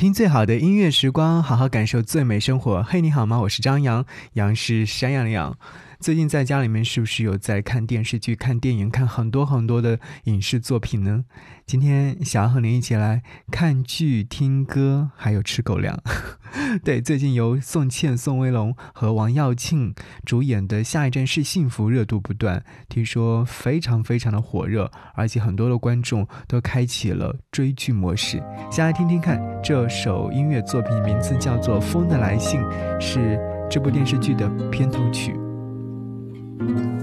听最好的音乐时光，好好感受最美生活。嘿，你好吗？我是张扬，杨是山羊的羊。最近在家里面是不是有在看电视剧、看电影、看很多很多的影视作品呢？今天想要和您一起来看剧、听歌，还有吃狗粮。对，最近由宋茜、宋威龙和王耀庆主演的《下一站是幸福》热度不断，听说非常非常的火热，而且很多的观众都开启了追剧模式。先来听听看，这首音乐作品名字叫做《风的来信》，是这部电视剧的片头曲。吹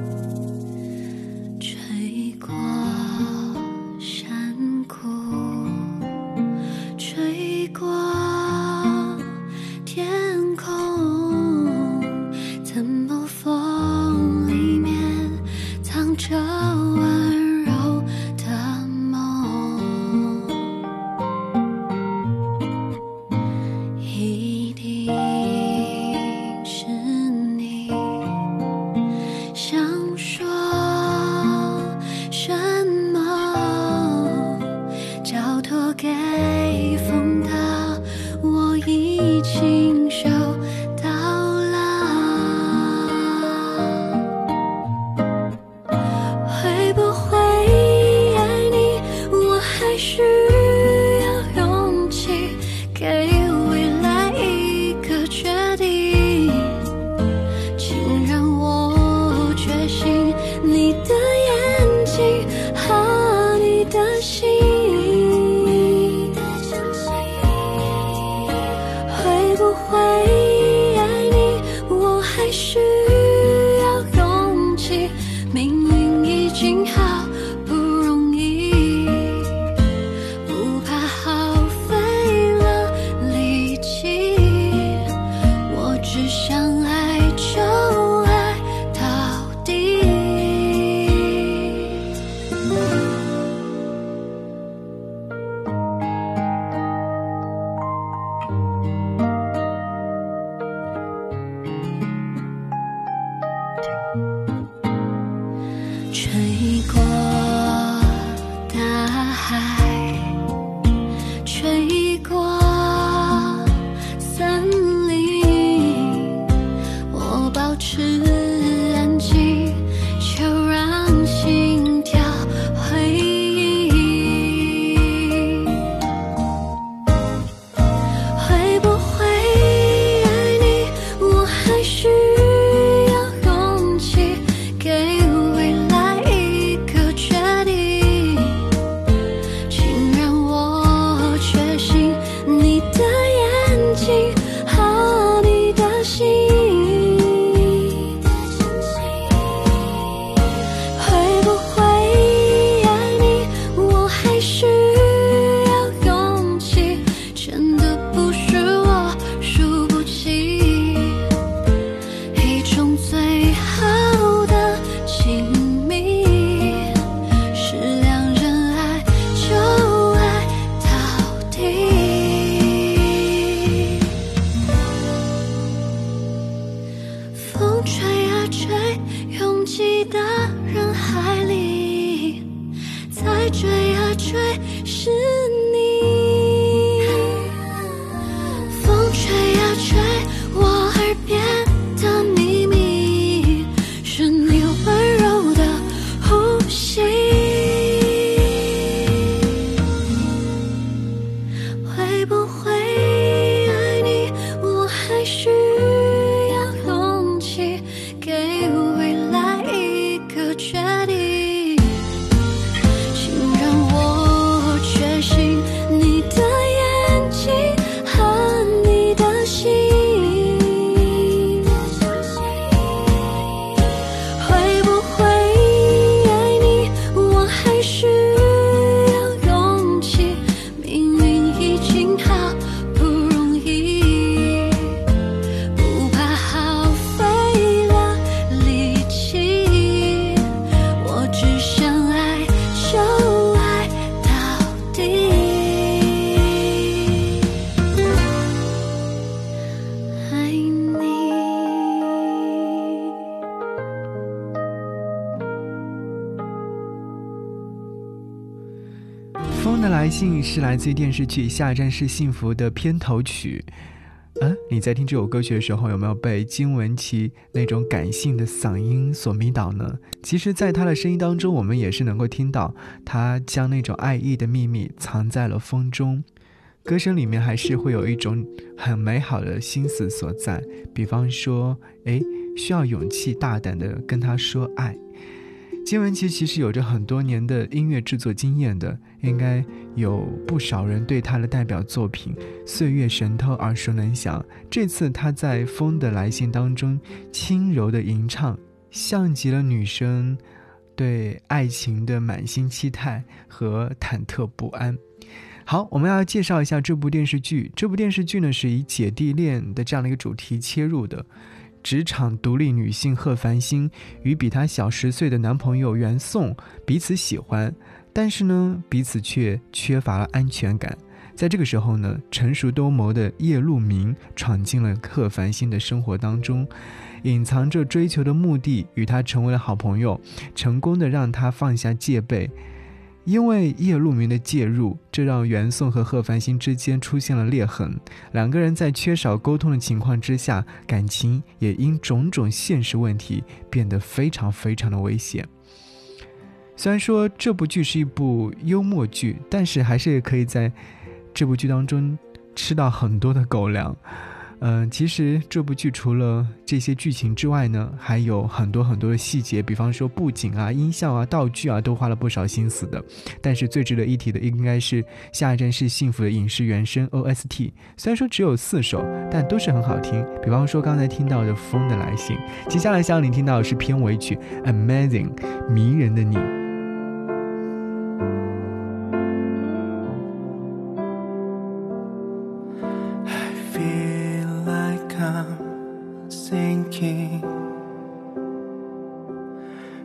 一起信是来自于电视剧《下一站是幸福》的片头曲。嗯，你在听这首歌曲的时候，有没有被金玟岐那种感性的嗓音所迷倒呢？其实，在她的声音当中，我们也是能够听到她将那种爱意的秘密藏在了风中。歌声里面还是会有一种很美好的心思所在，比方说，哎，需要勇气大胆的跟他说爱。金玟岐其实有着很多年的音乐制作经验的，应该有不少人对她的代表作品《岁月神偷》耳熟能详。这次她在《风的来信》当中轻柔的吟唱，像极了女生对爱情的满心期待和忐忑不安。好，我们要介绍一下这部电视剧。这部电视剧呢是以姐弟恋的这样的一个主题切入的。职场独立女性贺繁星与比她小十岁的男朋友袁宋彼此喜欢，但是呢，彼此却缺乏了安全感。在这个时候呢，成熟多谋的叶路明闯进了贺繁星的生活当中，隐藏着追求的目的，与她成为了好朋友，成功的让她放下戒备。因为叶路明的介入，这让袁宋和贺繁星之间出现了裂痕。两个人在缺少沟通的情况之下，感情也因种种现实问题变得非常非常的危险。虽然说这部剧是一部幽默剧，但是还是可以在这部剧当中吃到很多的狗粮。嗯，其实这部剧除了这些剧情之外呢，还有很多很多的细节，比方说布景啊、音效啊、道具啊，都花了不少心思的。但是最值得一提的，应该是《下一站是幸福》的影视原声 OST。虽然说只有四首，但都是很好听。比方说刚才听到的《风的来信》，接下来想你听到的是片尾曲《Amazing》，迷人的你。Thinking,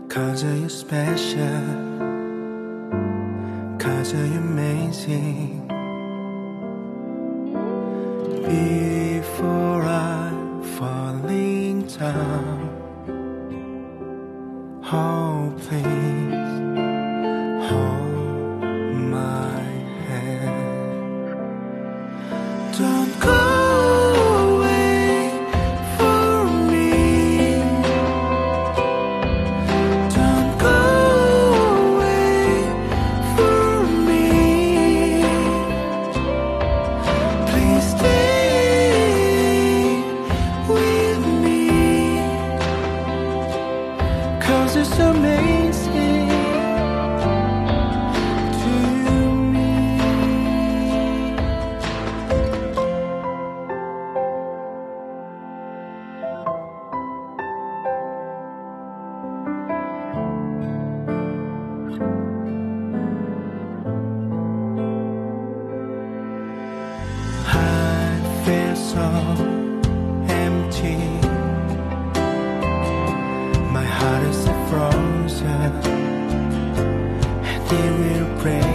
cause you're special. Cause you're amazing. Before pray.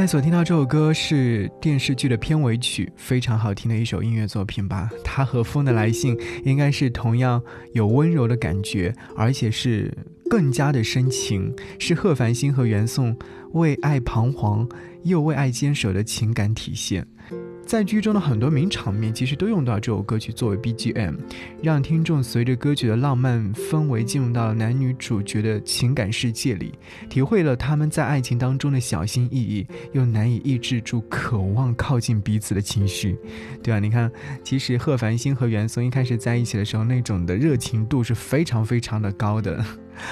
在所听到这首歌是电视剧的片尾曲，非常好听的一首音乐作品吧。它和《风的来信》应该是同样有温柔的感觉，而且是更加的深情，是贺繁星和袁颂为爱彷徨又为爱坚守的情感体现。在剧中的很多名场面，其实都用到这首歌曲作为 BGM，让听众随着歌曲的浪漫氛围进入到了男女主角的情感世界里，体会了他们在爱情当中的小心翼翼，又难以抑制住渴望靠近彼此的情绪。对啊，你看，其实贺繁星和袁松一开始在一起的时候，那种的热情度是非常非常的高的。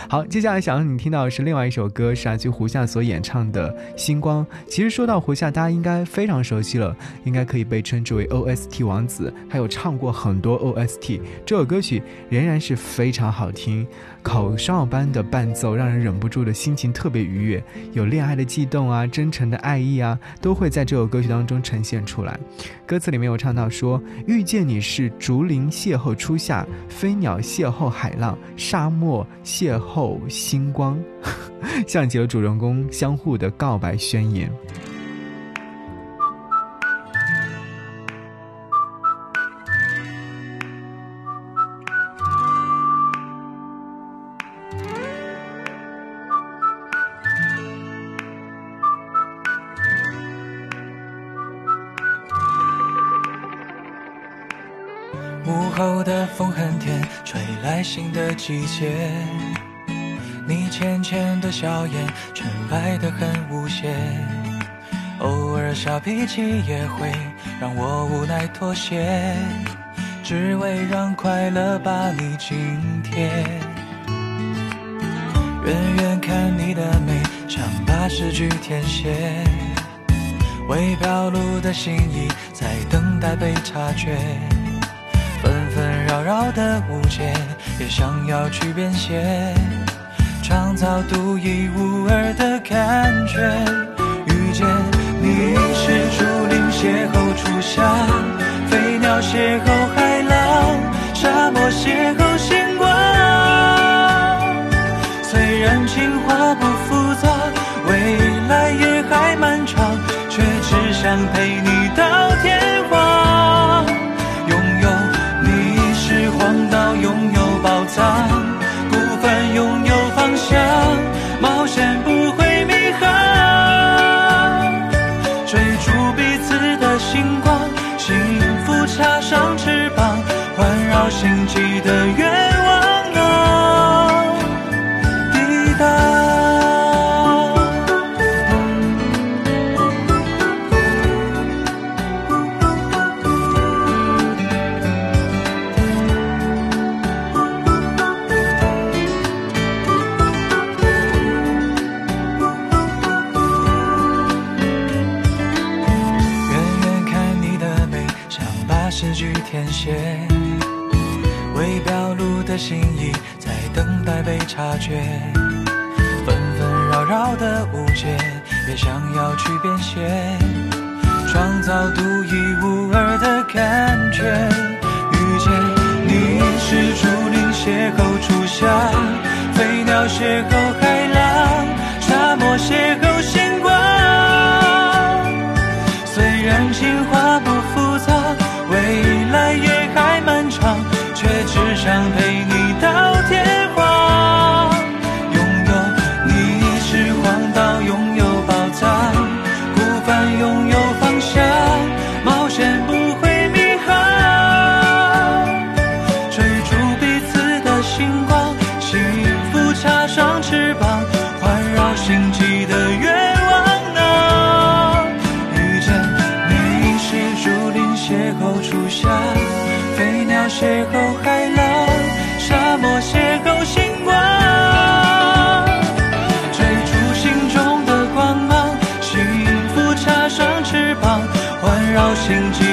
好，接下来想让你听到的是另外一首歌，是阿曲胡夏所演唱的《星光》。其实说到胡夏，大家应该非常熟悉了，应该可以被称之为 OST 王子，还有唱过很多 OST。这首歌曲仍然是非常好听，口哨般的伴奏让人忍不住的心情特别愉悦，有恋爱的悸动啊，真诚的爱意啊，都会在这首歌曲当中呈现出来。歌词里面有唱到说：“遇见你是竹林邂逅初夏，飞鸟邂逅海浪，沙漠邂逅星光，像极了主人公相互的告白宣言。”后的风很甜，吹来新的季节。你浅浅的笑颜，纯白的很无邪。偶尔小脾气也会让我无奈妥协，只为让快乐把你紧贴。远远看你的美，像把诗句填写。未表露的心意，在等待被察觉。绕的误解，也想要去编写，创造独一无二的感觉。遇见你是竹林邂逅初夏，飞鸟邂逅海浪，沙漠邂逅星光。虽然情话不复杂，未来也还漫长，却只想陪你创造独一无二的感觉。遇见你是竹林邂逅初夏，飞鸟邂逅海插上翅膀，环绕星际的愿望啊。遇见你是竹林邂逅初夏，飞鸟邂逅海浪，沙漠邂逅星光。追逐心中的光芒，幸福插上翅膀，环绕星际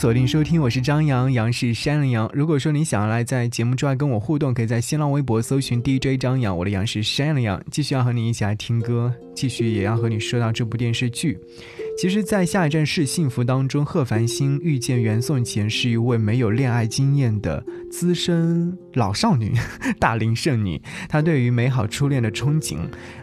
锁定收听，我是张扬，杨是山羊。如果说你想要来在节目之外跟我互动，可以在新浪微博搜寻 DJ 张扬，我的杨是山羊。继续要和你一起来听歌，继续也要和你说到这部电视剧。其实，在下一站是幸福当中，贺繁星遇见袁颂贤是一位没有恋爱经验的资深老少女，大龄剩女。她对于美好初恋的憧憬，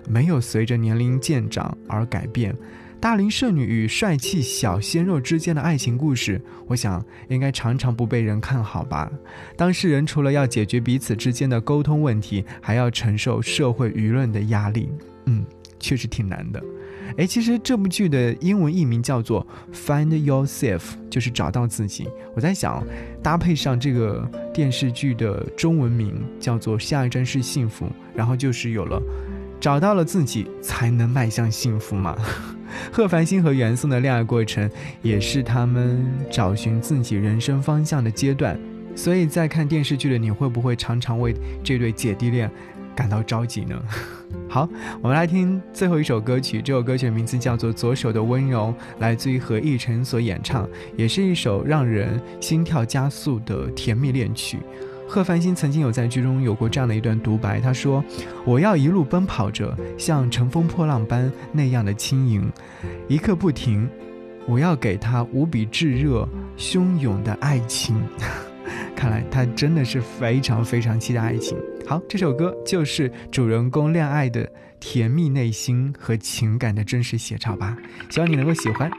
没有随着年龄渐长而改变。大龄剩女与帅气小鲜肉之间的爱情故事，我想应该常常不被人看好吧。当事人除了要解决彼此之间的沟通问题，还要承受社会舆论的压力，嗯，确实挺难的。哎，其实这部剧的英文译名叫做《Find Yourself》，就是找到自己。我在想，搭配上这个电视剧的中文名叫做《下一站是幸福》，然后就是有了找到了自己才能迈向幸福嘛。贺繁星和袁颂的恋爱过程，也是他们找寻自己人生方向的阶段。所以在看电视剧的你会不会常常为这对姐弟恋感到着急呢？好，我们来听最后一首歌曲。这首歌曲的名字叫做《左手的温柔》，来自于何以晨所演唱，也是一首让人心跳加速的甜蜜恋曲。贺繁星曾经有在剧中有过这样的一段独白，他说：“我要一路奔跑着，像乘风破浪般那样的轻盈，一刻不停。我要给他无比炙热、汹涌的爱情。”看来他真的是非常非常期待爱情。好，这首歌就是主人公恋爱的甜蜜内心和情感的真实写照吧，希望你能够喜欢。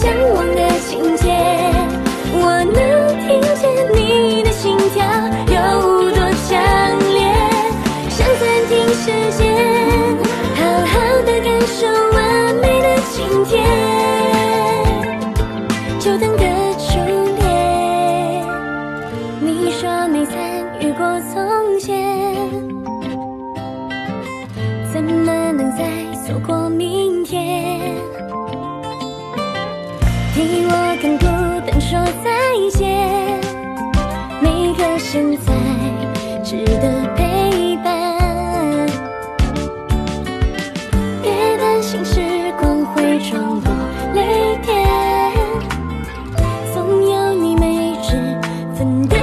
向往的情节，我能听见你的心跳有多强烈，想暂停时间，替我跟孤单说再见，每个现在值得陪伴。别担心时光会冲破泪点，总有你没脂粉的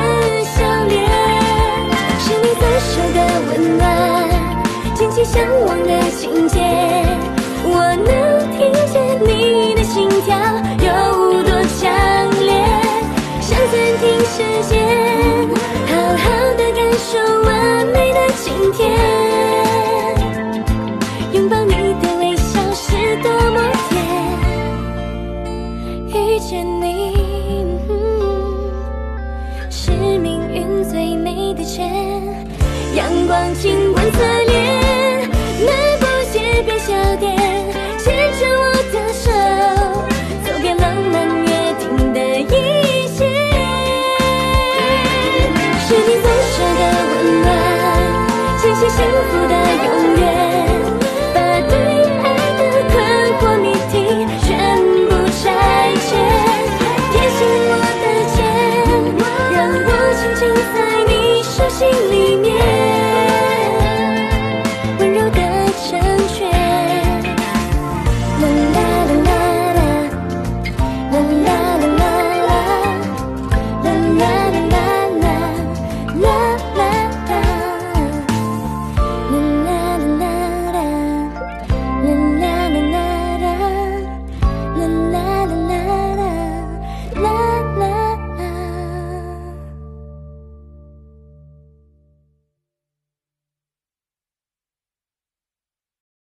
笑脸，是你左手的温暖，牵起向往幸福的。